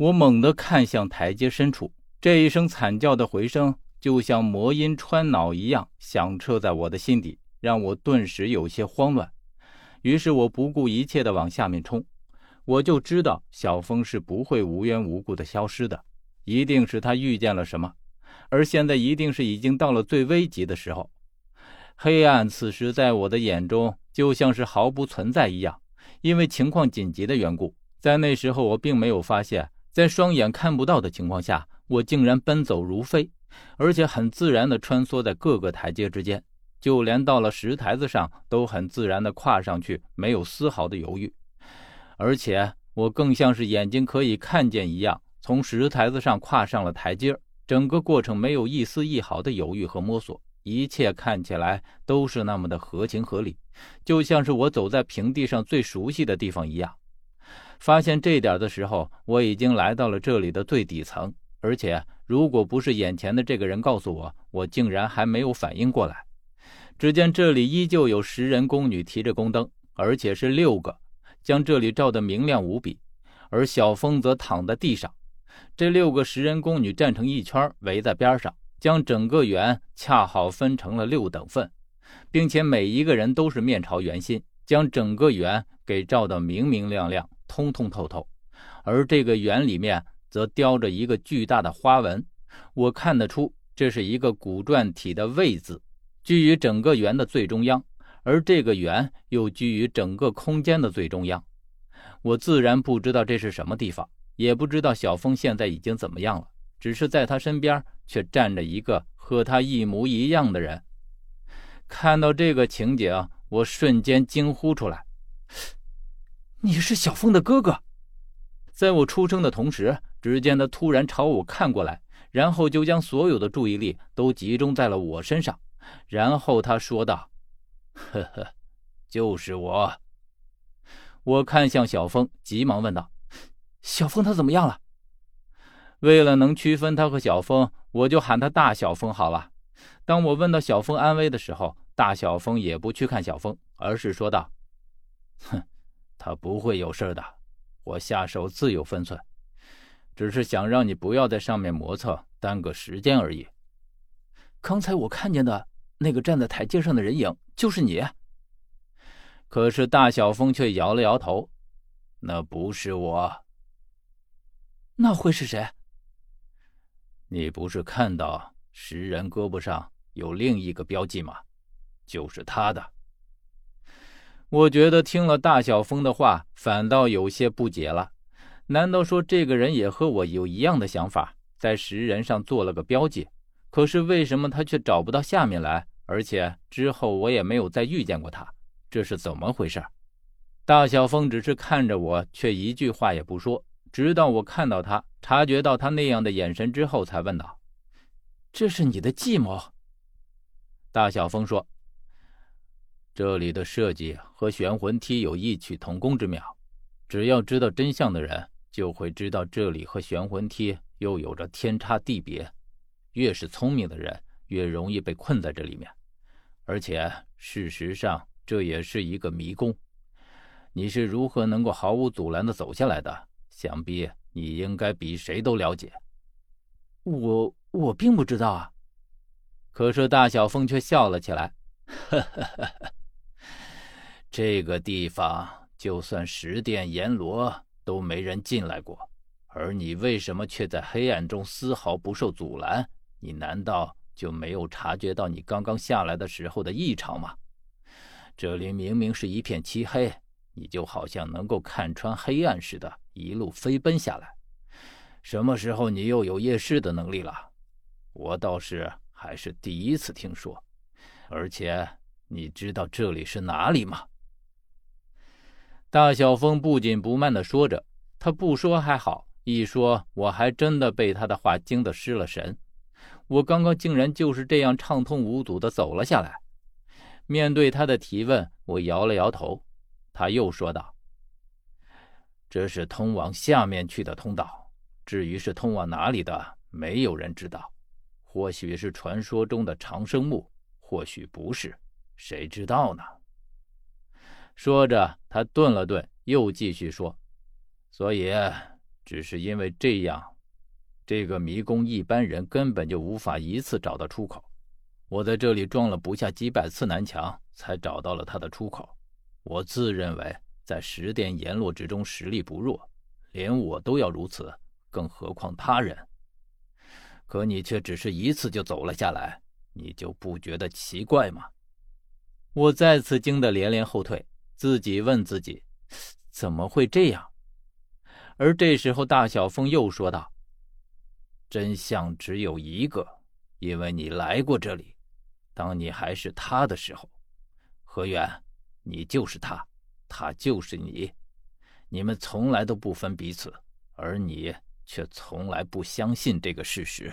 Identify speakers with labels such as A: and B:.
A: 我猛地看向台阶深处，这一声惨叫的回声，就像魔音穿脑一样响彻在我的心底，让我顿时有些慌乱。于是我不顾一切地往下面冲。我就知道小峰是不会无缘无故的消失的，一定是他遇见了什么，而现在一定是已经到了最危急的时候。黑暗此时在我的眼中就像是毫不存在一样，因为情况紧急的缘故，在那时候我并没有发现，在双眼看不到的情况下，我竟然奔走如飞，而且很自然地穿梭在各个台阶之间，就连到了石台子上都很自然地跨上去，没有丝毫的犹豫。而且我更像是眼睛可以看见一样，从石台子上跨上了台阶整个过程没有一丝一毫的犹豫和摸索，一切看起来都是那么的合情合理，就像是我走在平地上最熟悉的地方一样。发现这点的时候，我已经来到了这里的最底层，而且如果不是眼前的这个人告诉我，我竟然还没有反应过来。只见这里依旧有十人宫女提着宫灯，而且是六个。将这里照得明亮无比，而小峰则躺在地上。这六个十人宫女站成一圈，围在边上，将整个园恰好分成了六等份，并且每一个人都是面朝圆心，将整个园给照得明明亮亮、通通透透。而这个圆里面则雕着一个巨大的花纹，我看得出这是一个古篆体的“位”字，居于整个圆的最中央。而这个圆又居于整个空间的最中央，我自然不知道这是什么地方，也不知道小峰现在已经怎么样了。只是在他身边却站着一个和他一模一样的人。看到这个情景，我瞬间惊呼出来：“你是小峰的哥哥！”在我出声的同时，只见他突然朝我看过来，然后就将所有的注意力都集中在了我身上，然后他说道。呵呵，就是我。我看向小峰，急忙问道：“小峰他怎么样了？”为了能区分他和小峰，我就喊他大小峰好了。当我问到小峰安危的时候，大小峰也不去看小峰，而是说道：“哼，他不会有事的，我下手自有分寸，只是想让你不要在上面磨蹭，耽搁时间而已。”刚才我看见的。那个站在台阶上的人影就是你。可是大小峰却摇了摇头：“那不是我。
B: 那会是谁？
A: 你不是看到食人胳膊上有另一个标记吗？就是他的。”我觉得听了大小峰的话，反倒有些不解了。难道说这个人也和我有一样的想法，在石人上做了个标记？可是为什么他却找不到下面来？而且之后我也没有再遇见过他，这是怎么回事？大小峰只是看着我，却一句话也不说。直到我看到他，察觉到他那样的眼神之后，才问道：“
B: 这是你的计谋？”
A: 大小峰说：“这里的设计和玄魂梯有异曲同工之妙。只要知道真相的人，就会知道这里和玄魂梯又有着天差地别。越是聪明的人，越容易被困在这里面。”而且，事实上，这也是一个迷宫。你是如何能够毫无阻拦的走下来的？想必你应该比谁都了解。
B: 我我并不知道啊。
A: 可是大小凤却笑了起来，呵呵呵呵。这个地方就算十殿阎罗都没人进来过，而你为什么却在黑暗中丝毫不受阻拦？你难道？就没有察觉到你刚刚下来的时候的异常吗？这里明明是一片漆黑，你就好像能够看穿黑暗似的，一路飞奔下来。什么时候你又有夜视的能力了？我倒是还是第一次听说。而且你知道这里是哪里吗？大小峰不紧不慢地说着，他不说还好，一说我还真的被他的话惊得失了神。我刚刚竟然就是这样畅通无阻地走了下来。面对他的提问，我摇了摇头。他又说道：“这是通往下面去的通道，至于是通往哪里的，没有人知道。或许是传说中的长生墓，或许不是，谁知道呢？”说着，他顿了顿，又继续说：“所以，只是因为这样，这个迷宫一般人根本就无法一次找到出口。我在这里撞了不下几百次南墙，才找到了它的出口。我自认为在十殿阎罗之中实力不弱，连我都要如此，更何况他人？可你却只是一次就走了下来，你就不觉得奇怪吗？我再次惊得连连后退，自己问自己：怎么会这样？而这时候，大小凤又说道：“真相只有一个，因为你来过这里。”当你还是他的时候，何远，你就是他，他就是你，你们从来都不分彼此，而你却从来不相信这个事实。